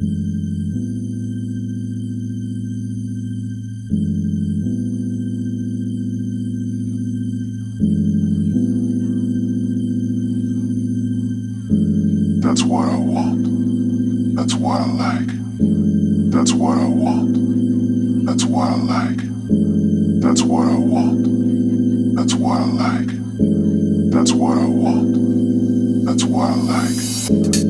That's what I want. That's what I like. That's what I want. That's what I like. That's what I want. That's what I like. That's what I want. That's what I like.